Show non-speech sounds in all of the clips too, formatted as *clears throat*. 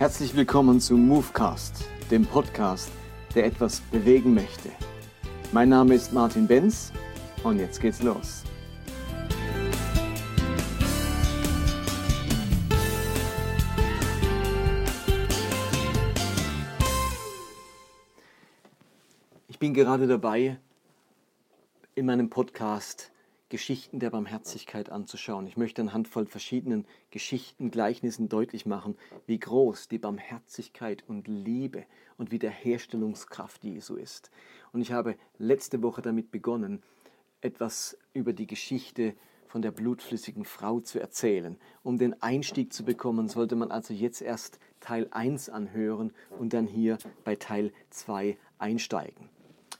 Herzlich willkommen zu Movecast, dem Podcast, der etwas bewegen möchte. Mein Name ist Martin Benz und jetzt geht's los. Ich bin gerade dabei, in meinem Podcast Geschichten der Barmherzigkeit anzuschauen. Ich möchte anhand von verschiedenen Geschichten, Gleichnissen deutlich machen, wie groß die Barmherzigkeit und Liebe und Wiederherstellungskraft Jesu ist. Und ich habe letzte Woche damit begonnen, etwas über die Geschichte von der blutflüssigen Frau zu erzählen. Um den Einstieg zu bekommen, sollte man also jetzt erst Teil 1 anhören und dann hier bei Teil 2 einsteigen.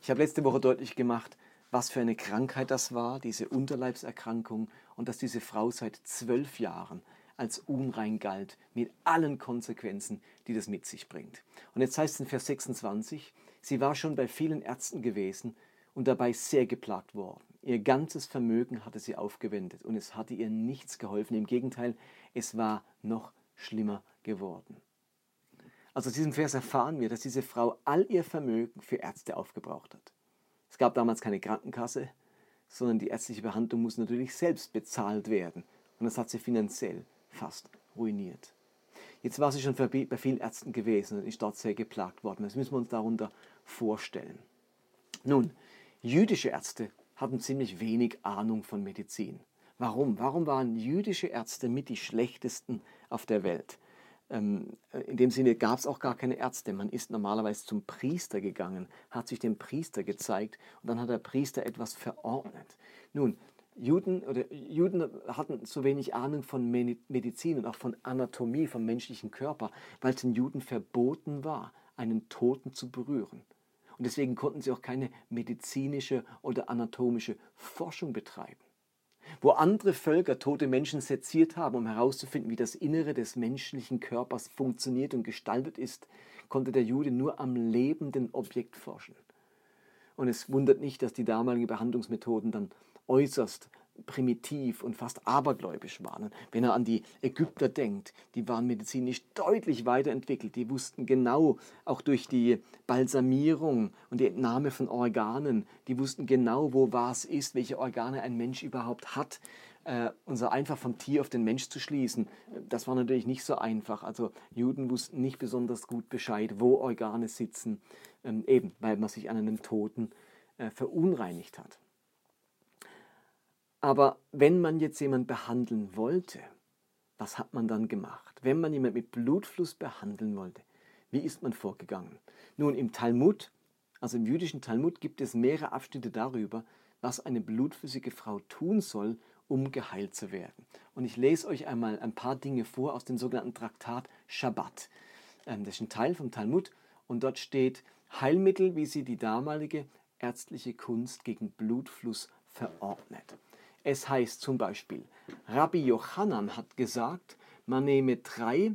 Ich habe letzte Woche deutlich gemacht, was für eine Krankheit das war, diese Unterleibserkrankung, und dass diese Frau seit zwölf Jahren als unrein galt, mit allen Konsequenzen, die das mit sich bringt. Und jetzt heißt es in Vers 26, sie war schon bei vielen Ärzten gewesen und dabei sehr geplagt worden. Ihr ganzes Vermögen hatte sie aufgewendet und es hatte ihr nichts geholfen. Im Gegenteil, es war noch schlimmer geworden. Also aus diesem Vers erfahren wir, dass diese Frau all ihr Vermögen für Ärzte aufgebraucht hat. Es gab damals keine Krankenkasse, sondern die ärztliche Behandlung muss natürlich selbst bezahlt werden. Und das hat sie finanziell fast ruiniert. Jetzt war sie schon bei vielen Ärzten gewesen und ist dort sehr geplagt worden. Das müssen wir uns darunter vorstellen. Nun, jüdische Ärzte hatten ziemlich wenig Ahnung von Medizin. Warum? Warum waren jüdische Ärzte mit die schlechtesten auf der Welt? Ähm, in dem Sinne gab es auch gar keine Ärzte. Man ist normalerweise zum Priester gegangen, hat sich dem Priester gezeigt und dann hat der Priester etwas verordnet. Nun, Juden, oder Juden hatten so wenig Ahnung von Medizin und auch von Anatomie, vom menschlichen Körper, weil es den Juden verboten war, einen Toten zu berühren. Und deswegen konnten sie auch keine medizinische oder anatomische Forschung betreiben. Wo andere Völker tote Menschen seziert haben, um herauszufinden, wie das Innere des menschlichen Körpers funktioniert und gestaltet ist, konnte der Jude nur am lebenden Objekt forschen. Und es wundert nicht, dass die damaligen Behandlungsmethoden dann äußerst primitiv und fast abergläubisch waren. Wenn er an die Ägypter denkt, die waren medizinisch deutlich weiterentwickelt. Die wussten genau, auch durch die Balsamierung und die Entnahme von Organen, die wussten genau, wo was ist, welche Organe ein Mensch überhaupt hat. Äh, so einfach vom Tier auf den Mensch zu schließen, das war natürlich nicht so einfach. Also Juden wussten nicht besonders gut Bescheid, wo Organe sitzen, ähm, eben weil man sich an einem Toten äh, verunreinigt hat. Aber wenn man jetzt jemanden behandeln wollte, was hat man dann gemacht? Wenn man jemanden mit Blutfluss behandeln wollte, wie ist man vorgegangen? Nun, im Talmud, also im jüdischen Talmud, gibt es mehrere Abschnitte darüber, was eine blutflüssige Frau tun soll, um geheilt zu werden. Und ich lese euch einmal ein paar Dinge vor aus dem sogenannten Traktat Shabbat. Ähm, das ist ein Teil vom Talmud und dort steht Heilmittel, wie sie die damalige ärztliche Kunst gegen Blutfluss verordnet. Es heißt zum Beispiel, Rabbi Jochanan hat gesagt, man nehme drei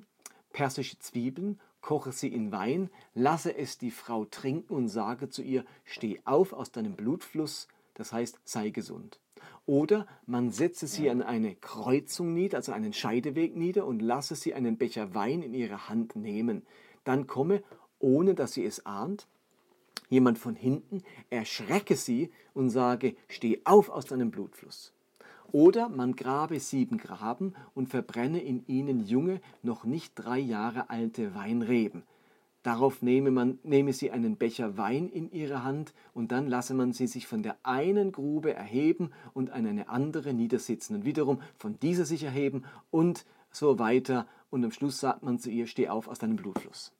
persische Zwiebeln, koche sie in Wein, lasse es die Frau trinken und sage zu ihr, steh auf aus deinem Blutfluss, das heißt, sei gesund. Oder man setze sie an eine Kreuzung nieder, also einen Scheideweg nieder und lasse sie einen Becher Wein in ihre Hand nehmen. Dann komme, ohne dass sie es ahnt, jemand von hinten, erschrecke sie und sage, steh auf aus deinem Blutfluss. Oder man grabe sieben Graben und verbrenne in ihnen junge, noch nicht drei Jahre alte Weinreben. Darauf nehme, man, nehme sie einen Becher Wein in ihre Hand und dann lasse man sie sich von der einen Grube erheben und an eine andere niedersitzen und wiederum von dieser sich erheben und so weiter und am Schluss sagt man zu ihr, steh auf aus deinem Blutfluss.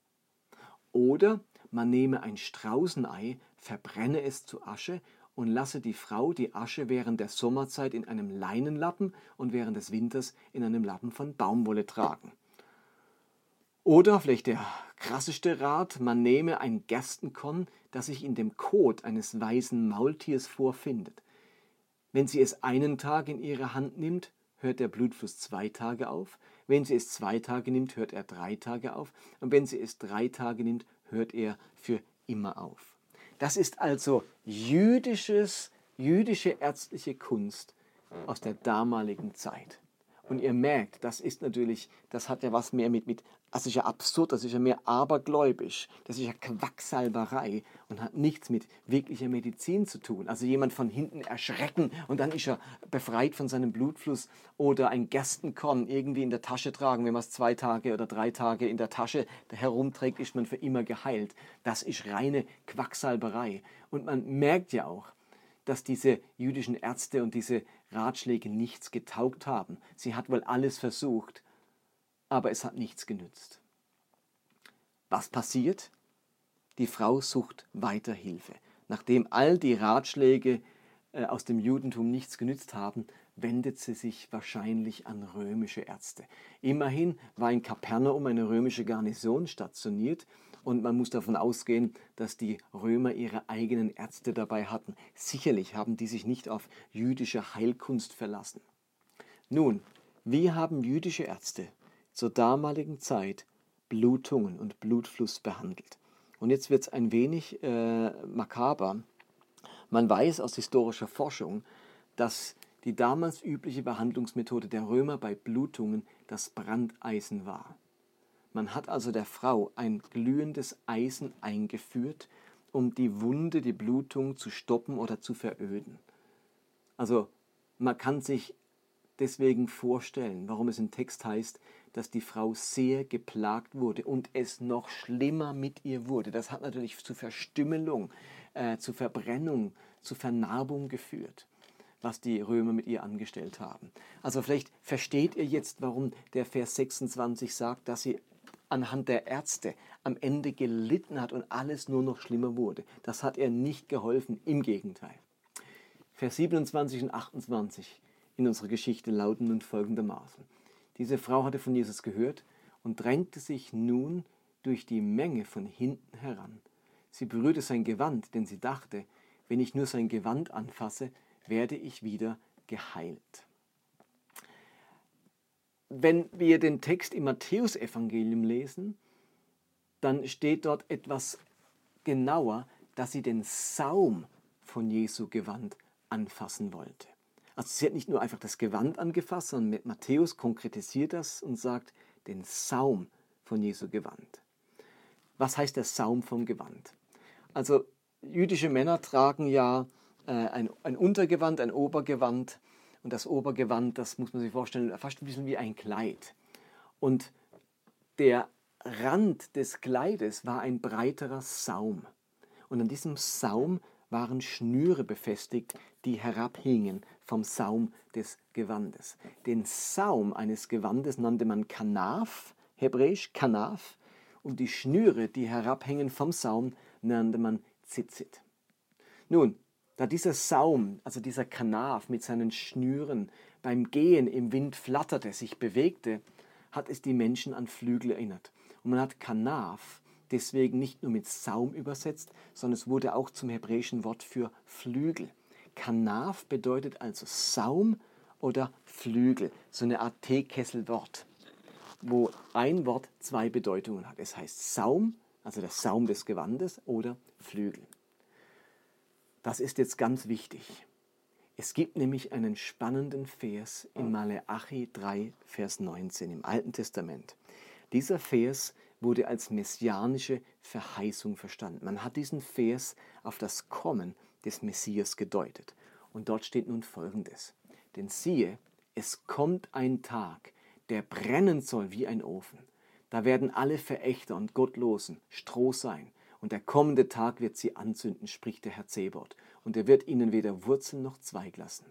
Oder man nehme ein Straußenei, verbrenne es zu Asche und lasse die Frau die Asche während der Sommerzeit in einem Leinenlappen und während des Winters in einem Lappen von Baumwolle tragen. Oder vielleicht der krasseste Rat, man nehme ein Gerstenkorn, das sich in dem Kot eines weißen Maultiers vorfindet. Wenn sie es einen Tag in ihre Hand nimmt, hört der Blutfluss zwei Tage auf. Wenn sie es zwei Tage nimmt, hört er drei Tage auf. Und wenn sie es drei Tage nimmt, hört er für immer auf. Das ist also jüdisches, jüdische ärztliche Kunst aus der damaligen Zeit. Und ihr merkt, das ist natürlich, das hat ja was mehr mit, mit das ist ja absurd, das ist ja mehr abergläubisch, das ist ja Quacksalberei und hat nichts mit wirklicher Medizin zu tun. Also jemand von hinten erschrecken und dann ist er befreit von seinem Blutfluss oder ein Gerstenkorn irgendwie in der Tasche tragen, wenn man es zwei Tage oder drei Tage in der Tasche herumträgt, ist man für immer geheilt. Das ist reine Quacksalberei. Und man merkt ja auch, dass diese jüdischen Ärzte und diese Ratschläge nichts getaugt haben. Sie hat wohl alles versucht, aber es hat nichts genützt. Was passiert? Die Frau sucht weiter Hilfe. Nachdem all die Ratschläge äh, aus dem Judentum nichts genützt haben, wendet sie sich wahrscheinlich an römische Ärzte. Immerhin war in Kapernaum eine römische Garnison stationiert und man muss davon ausgehen, dass die Römer ihre eigenen Ärzte dabei hatten. Sicherlich haben die sich nicht auf jüdische Heilkunst verlassen. Nun, wie haben jüdische Ärzte zur damaligen Zeit Blutungen und Blutfluss behandelt. Und jetzt wird es ein wenig äh, makaber. Man weiß aus historischer Forschung, dass die damals übliche Behandlungsmethode der Römer bei Blutungen das Brandeisen war. Man hat also der Frau ein glühendes Eisen eingeführt, um die Wunde, die Blutung zu stoppen oder zu veröden. Also man kann sich deswegen vorstellen, warum es im Text heißt, dass die Frau sehr geplagt wurde und es noch schlimmer mit ihr wurde. Das hat natürlich zu Verstümmelung, äh, zu Verbrennung, zu Vernarbung geführt, was die Römer mit ihr angestellt haben. Also vielleicht versteht ihr jetzt, warum der Vers 26 sagt, dass sie anhand der Ärzte am Ende gelitten hat und alles nur noch schlimmer wurde. Das hat ihr nicht geholfen, im Gegenteil. Vers 27 und 28 in unserer Geschichte lauten nun folgendermaßen. Diese Frau hatte von Jesus gehört und drängte sich nun durch die Menge von hinten heran. Sie berührte sein Gewand, denn sie dachte, wenn ich nur sein Gewand anfasse, werde ich wieder geheilt. Wenn wir den Text im Matthäusevangelium lesen, dann steht dort etwas genauer, dass sie den Saum von Jesu Gewand anfassen wollte. Also sie hat nicht nur einfach das Gewand angefasst, sondern Matthäus konkretisiert das und sagt den Saum von Jesu Gewand. Was heißt der Saum vom Gewand? Also jüdische Männer tragen ja äh, ein, ein Untergewand, ein Obergewand. Und das Obergewand, das muss man sich vorstellen, fast ein bisschen wie ein Kleid. Und der Rand des Kleides war ein breiterer Saum. Und an diesem Saum waren Schnüre befestigt, die herabhingen vom Saum des Gewandes. Den Saum eines Gewandes nannte man Kanaf, hebräisch Kanaf, und die Schnüre, die herabhängen vom Saum, nannte man Zitzit. Nun, da dieser Saum, also dieser Kanaf mit seinen Schnüren beim Gehen im Wind flatterte, sich bewegte, hat es die Menschen an Flügel erinnert. Und man hat Kanaf deswegen nicht nur mit Saum übersetzt, sondern es wurde auch zum hebräischen Wort für Flügel. Kanaf bedeutet also Saum oder Flügel, so eine Art Teekesselwort, wo ein Wort zwei Bedeutungen hat. Es heißt Saum, also der Saum des Gewandes, oder Flügel. Das ist jetzt ganz wichtig. Es gibt nämlich einen spannenden Vers in Maleachi 3, Vers 19 im Alten Testament. Dieser Vers wurde als messianische Verheißung verstanden. Man hat diesen Vers auf das Kommen des Messias gedeutet. Und dort steht nun Folgendes. Denn siehe, es kommt ein Tag, der brennen soll wie ein Ofen. Da werden alle Verächter und Gottlosen Stroh sein. Und der kommende Tag wird sie anzünden, spricht der Herr Zebot. Und er wird ihnen weder Wurzeln noch Zweig lassen.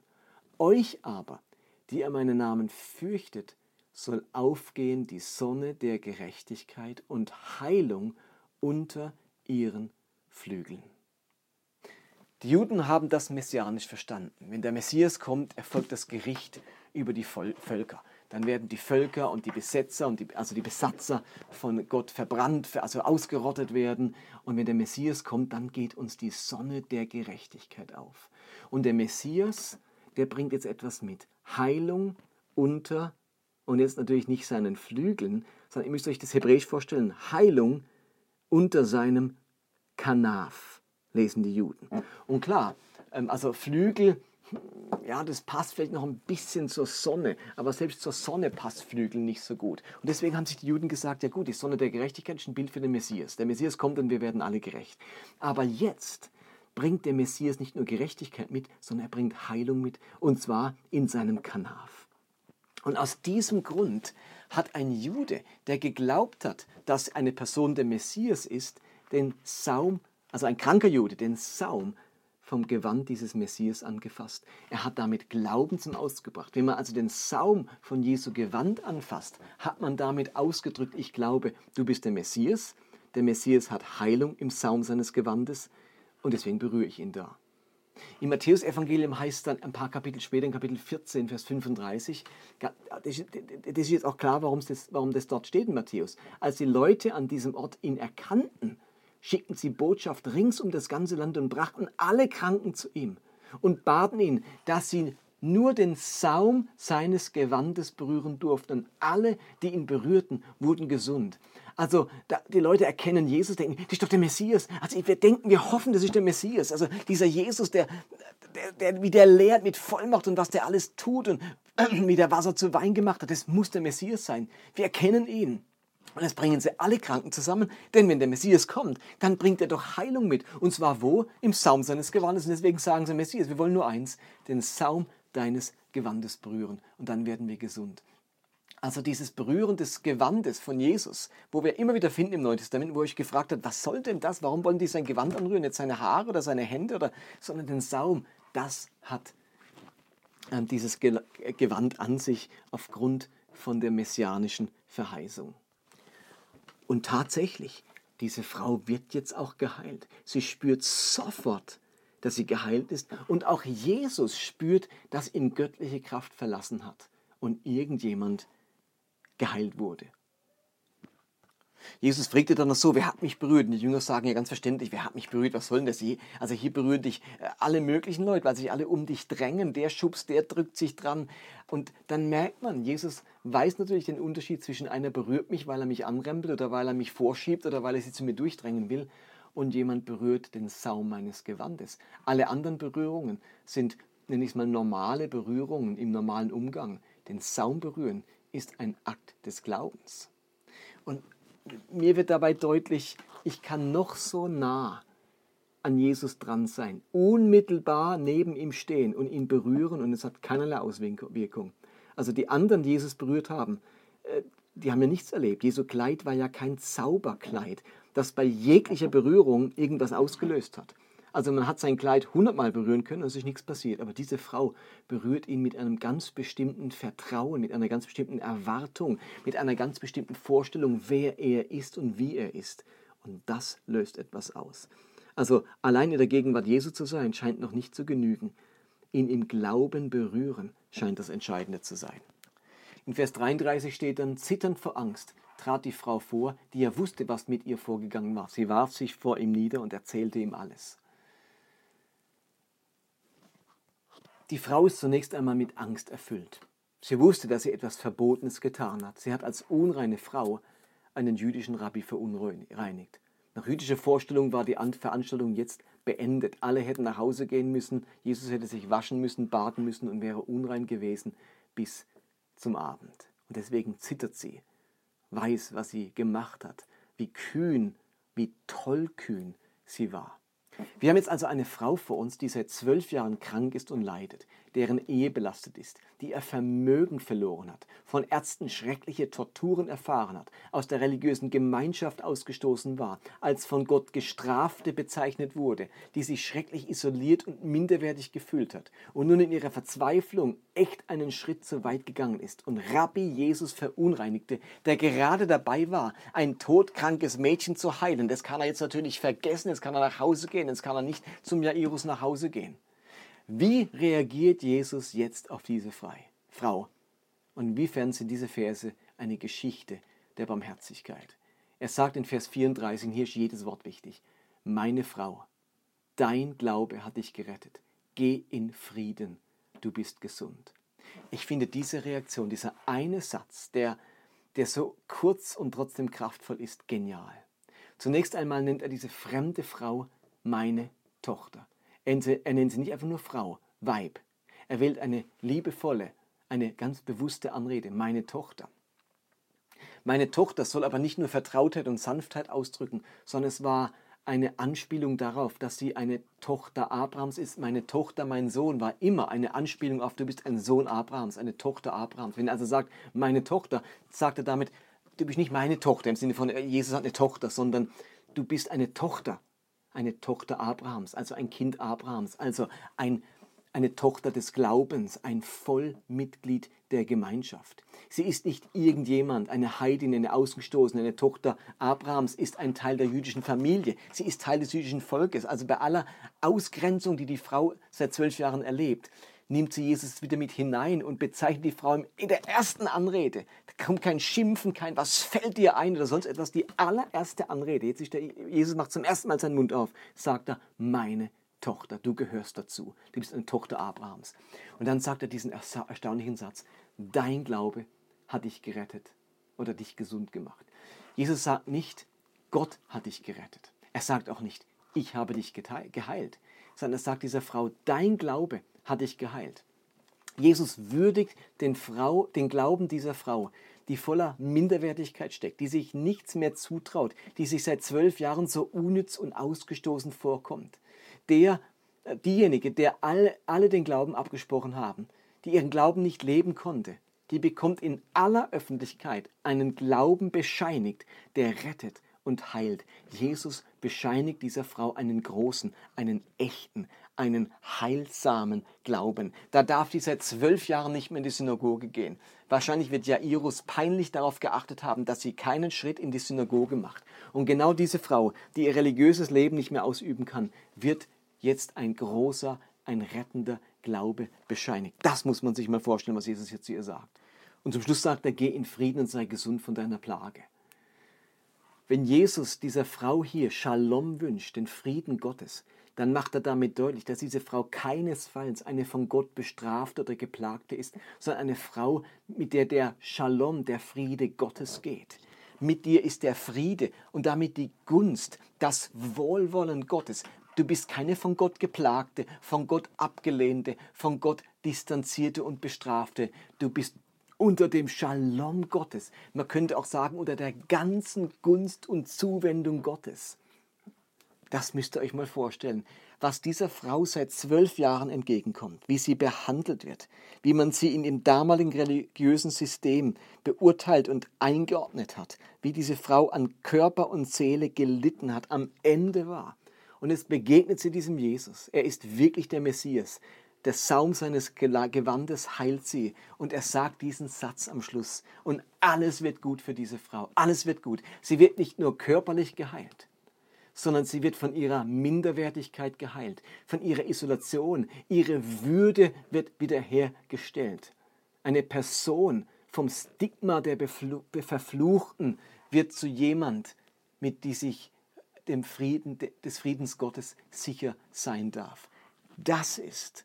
Euch aber, die ihr meinen Namen fürchtet, soll aufgehen die Sonne der Gerechtigkeit und Heilung unter ihren Flügeln. Die Juden haben das messianisch verstanden. Wenn der Messias kommt, erfolgt das Gericht über die Völker. Dann werden die Völker und die Besetzer, und die, also die Besatzer von Gott verbrannt, also ausgerottet werden. Und wenn der Messias kommt, dann geht uns die Sonne der Gerechtigkeit auf. Und der Messias, der bringt jetzt etwas mit. Heilung unter, und jetzt natürlich nicht seinen Flügeln, sondern ihr müsst euch das Hebräisch vorstellen, Heilung unter seinem Kanaf lesen die Juden. Und klar, ähm, also Flügel, ja, das passt vielleicht noch ein bisschen zur Sonne, aber selbst zur Sonne passt Flügel nicht so gut. Und deswegen haben sich die Juden gesagt, ja gut, die Sonne der Gerechtigkeit ist ein Bild für den Messias. Der Messias kommt und wir werden alle gerecht. Aber jetzt bringt der Messias nicht nur Gerechtigkeit mit, sondern er bringt Heilung mit, und zwar in seinem Kanaf. Und aus diesem Grund hat ein Jude, der geglaubt hat, dass eine Person der Messias ist, den Saum, also ein kranker Jude, den Saum vom Gewand dieses Messias angefasst. Er hat damit Glauben zum Ausdruck gebracht. Wenn man also den Saum von Jesu Gewand anfasst, hat man damit ausgedrückt, ich glaube, du bist der Messias. Der Messias hat Heilung im Saum seines Gewandes und deswegen berühre ich ihn da. Im Matthäusevangelium heißt es dann ein paar Kapitel später, in Kapitel 14, Vers 35, das ist jetzt auch klar, warum das, warum das dort steht in Matthäus. Als die Leute an diesem Ort ihn erkannten, schickten sie Botschaft rings um das ganze Land und brachten alle Kranken zu ihm und baten ihn, dass sie nur den Saum seines Gewandes berühren durften. Alle, die ihn berührten, wurden gesund. Also die Leute erkennen Jesus, denken, das ist doch der Messias. Also wir denken, wir hoffen, das ist der Messias. Also dieser Jesus, der, der, der wie der lehrt mit Vollmacht und was der alles tut und *clears throat* wie der Wasser zu Wein gemacht hat, das muss der Messias sein. Wir erkennen ihn. Und jetzt bringen sie alle Kranken zusammen, denn wenn der Messias kommt, dann bringt er doch Heilung mit. Und zwar wo? Im Saum seines Gewandes. Und deswegen sagen sie, Messias, wir wollen nur eins, den Saum deines Gewandes berühren. Und dann werden wir gesund. Also dieses Berühren des Gewandes von Jesus, wo wir immer wieder finden im Neuen Testament, wo ich gefragt habe, was soll denn das? Warum wollen die sein Gewand anrühren? Nicht seine Haare oder seine Hände, oder, sondern den Saum. Das hat äh, dieses Gewand an sich aufgrund von der messianischen Verheißung. Und tatsächlich, diese Frau wird jetzt auch geheilt. Sie spürt sofort, dass sie geheilt ist. Und auch Jesus spürt, dass ihn göttliche Kraft verlassen hat und irgendjemand geheilt wurde. Jesus fragte dann noch so, wer hat mich berührt? Und die Jünger sagen ja ganz verständlich, wer hat mich berührt? Was soll denn das? Also hier berühren dich äh, alle möglichen Leute, weil sich alle um dich drängen. Der schubst, der drückt sich dran. Und dann merkt man, Jesus weiß natürlich den Unterschied zwischen einer berührt mich, weil er mich anrempelt oder weil er mich vorschiebt oder weil er sie zu mir durchdrängen will und jemand berührt den Saum meines Gewandes. Alle anderen Berührungen sind, nenne ich es mal, normale Berührungen im normalen Umgang. Den Saum berühren ist ein Akt des Glaubens. Und mir wird dabei deutlich, ich kann noch so nah an Jesus dran sein, unmittelbar neben ihm stehen und ihn berühren und es hat keinerlei Auswirkung. Also die anderen, die Jesus berührt haben, äh, die haben ja nichts erlebt. Jesu Kleid war ja kein Zauberkleid, das bei jeglicher Berührung irgendwas ausgelöst hat. Also man hat sein Kleid hundertmal berühren können und es ist nichts passiert. Aber diese Frau berührt ihn mit einem ganz bestimmten Vertrauen, mit einer ganz bestimmten Erwartung, mit einer ganz bestimmten Vorstellung, wer er ist und wie er ist. Und das löst etwas aus. Also allein in der Gegenwart Jesu zu sein, scheint noch nicht zu genügen. Ihn im Glauben berühren scheint das Entscheidende zu sein. In Vers 33 steht dann, zitternd vor Angst trat die Frau vor, die ja wusste, was mit ihr vorgegangen war. Sie warf sich vor ihm nieder und erzählte ihm alles. Die Frau ist zunächst einmal mit Angst erfüllt. Sie wusste, dass sie etwas Verbotenes getan hat. Sie hat als unreine Frau einen jüdischen Rabbi verunreinigt. Nach jüdischer Vorstellung war die Veranstaltung jetzt beendet. Alle hätten nach Hause gehen müssen, Jesus hätte sich waschen müssen, baden müssen und wäre unrein gewesen bis zum Abend. Und deswegen zittert sie, weiß, was sie gemacht hat, wie kühn, wie tollkühn sie war. Wir haben jetzt also eine Frau vor uns, die seit zwölf Jahren krank ist und leidet, deren Ehe belastet ist, die ihr Vermögen verloren hat, von Ärzten schreckliche Torturen erfahren hat, aus der religiösen Gemeinschaft ausgestoßen war, als von Gott Gestrafte bezeichnet wurde, die sich schrecklich isoliert und minderwertig gefühlt hat und nun in ihrer Verzweiflung echt einen Schritt zu weit gegangen ist und Rabbi Jesus verunreinigte, der gerade dabei war, ein todkrankes Mädchen zu heilen. Das kann er jetzt natürlich vergessen, jetzt kann er nach Hause gehen, jetzt kann er nicht zum Jairus nach Hause gehen. Wie reagiert Jesus jetzt auf diese Frau? Und inwiefern sind diese Verse eine Geschichte der Barmherzigkeit? Er sagt in Vers 34, hier ist jedes Wort wichtig, meine Frau, dein Glaube hat dich gerettet. Geh in Frieden, du bist gesund. Ich finde diese Reaktion, dieser eine Satz, der, der so kurz und trotzdem kraftvoll ist, genial. Zunächst einmal nennt er diese fremde Frau meine Tochter. Er nennt sie nicht einfach nur Frau, Weib, Er wählt eine liebevolle, eine ganz bewusste Anrede, meine Tochter. Meine Tochter soll aber nicht nur Vertrautheit und Sanftheit ausdrücken, sondern es war eine Anspielung darauf, dass sie eine Tochter Abrahams ist. Meine Tochter, mein Sohn war immer eine Anspielung auf, du bist ein Sohn Abrahams, eine Tochter Abrahams. Wenn er also sagt, meine Tochter, sagt er damit, du bist nicht meine Tochter im Sinne von, Jesus hat eine Tochter, sondern du bist eine Tochter, eine Tochter Abrahams, also ein Kind Abrahams, also ein eine Tochter des Glaubens, ein Vollmitglied der Gemeinschaft. Sie ist nicht irgendjemand, eine Heidin, eine Ausgestoßene, eine Tochter Abrahams, ist ein Teil der jüdischen Familie. Sie ist Teil des jüdischen Volkes. Also bei aller Ausgrenzung, die die Frau seit zwölf Jahren erlebt, nimmt sie Jesus wieder mit hinein und bezeichnet die Frau in der ersten Anrede. Da kommt kein Schimpfen, kein Was fällt dir ein oder sonst etwas. Die allererste Anrede, jetzt der, Jesus macht zum ersten Mal seinen Mund auf, sagt er, meine Tochter, du gehörst dazu. Du bist eine Tochter Abrahams. Und dann sagt er diesen erstaunlichen Satz, dein Glaube hat dich gerettet oder dich gesund gemacht. Jesus sagt nicht, Gott hat dich gerettet. Er sagt auch nicht, ich habe dich geheilt, sondern er sagt dieser Frau, dein Glaube hat dich geheilt. Jesus würdigt den, Frau, den Glauben dieser Frau, die voller Minderwertigkeit steckt, die sich nichts mehr zutraut, die sich seit zwölf Jahren so unnütz und ausgestoßen vorkommt der, äh, diejenige, der alle, alle den Glauben abgesprochen haben, die ihren Glauben nicht leben konnte, die bekommt in aller Öffentlichkeit einen Glauben bescheinigt, der rettet und heilt. Jesus bescheinigt dieser Frau einen großen, einen echten, einen heilsamen Glauben. Da darf die seit zwölf Jahren nicht mehr in die Synagoge gehen. Wahrscheinlich wird Jairus peinlich darauf geachtet haben, dass sie keinen Schritt in die Synagoge macht. Und genau diese Frau, die ihr religiöses Leben nicht mehr ausüben kann, wird jetzt ein großer, ein rettender Glaube bescheinigt. Das muss man sich mal vorstellen, was Jesus jetzt zu ihr sagt. Und zum Schluss sagt er, geh in Frieden und sei gesund von deiner Plage. Wenn Jesus dieser Frau hier Shalom wünscht, den Frieden Gottes, dann macht er damit deutlich, dass diese Frau keinesfalls eine von Gott bestrafte oder geplagte ist, sondern eine Frau, mit der der Shalom, der Friede Gottes geht. Mit dir ist der Friede und damit die Gunst, das Wohlwollen Gottes. Du bist keine von Gott geplagte, von Gott abgelehnte, von Gott distanzierte und bestrafte. Du bist unter dem Shalom Gottes. Man könnte auch sagen, unter der ganzen Gunst und Zuwendung Gottes. Das müsst ihr euch mal vorstellen, was dieser Frau seit zwölf Jahren entgegenkommt, wie sie behandelt wird, wie man sie in dem damaligen religiösen System beurteilt und eingeordnet hat, wie diese Frau an Körper und Seele gelitten hat, am Ende war. Und es begegnet sie diesem Jesus. Er ist wirklich der Messias. Der Saum seines Gewandes heilt sie. Und er sagt diesen Satz am Schluss. Und alles wird gut für diese Frau. Alles wird gut. Sie wird nicht nur körperlich geheilt, sondern sie wird von ihrer Minderwertigkeit geheilt, von ihrer Isolation. Ihre Würde wird wiederhergestellt. Eine Person vom Stigma der Verfluchten wird zu jemand, mit die sich dem Frieden, des Friedens Gottes sicher sein darf. Das ist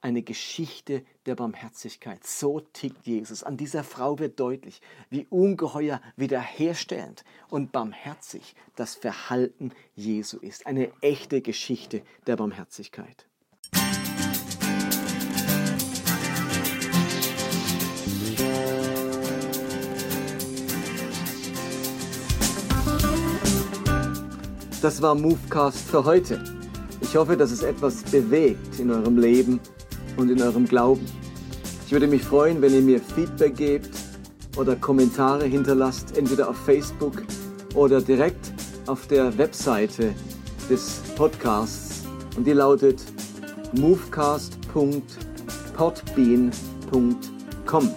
eine Geschichte der Barmherzigkeit. So tickt Jesus. An dieser Frau wird deutlich, wie ungeheuer wiederherstellend und barmherzig das Verhalten Jesu ist. Eine echte Geschichte der Barmherzigkeit. Das war Movecast für heute. Ich hoffe, dass es etwas bewegt in eurem Leben und in eurem Glauben. Ich würde mich freuen, wenn ihr mir Feedback gebt oder Kommentare hinterlasst, entweder auf Facebook oder direkt auf der Webseite des Podcasts. Und die lautet movecast.podbean.com.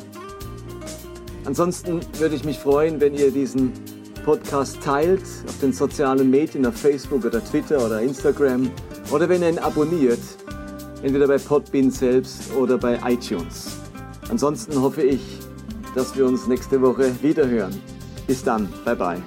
Ansonsten würde ich mich freuen, wenn ihr diesen Podcast teilt auf den sozialen Medien, auf Facebook oder Twitter oder Instagram oder wenn ihr ihn abonniert, entweder bei Podbean selbst oder bei iTunes. Ansonsten hoffe ich, dass wir uns nächste Woche wiederhören. Bis dann, bye bye.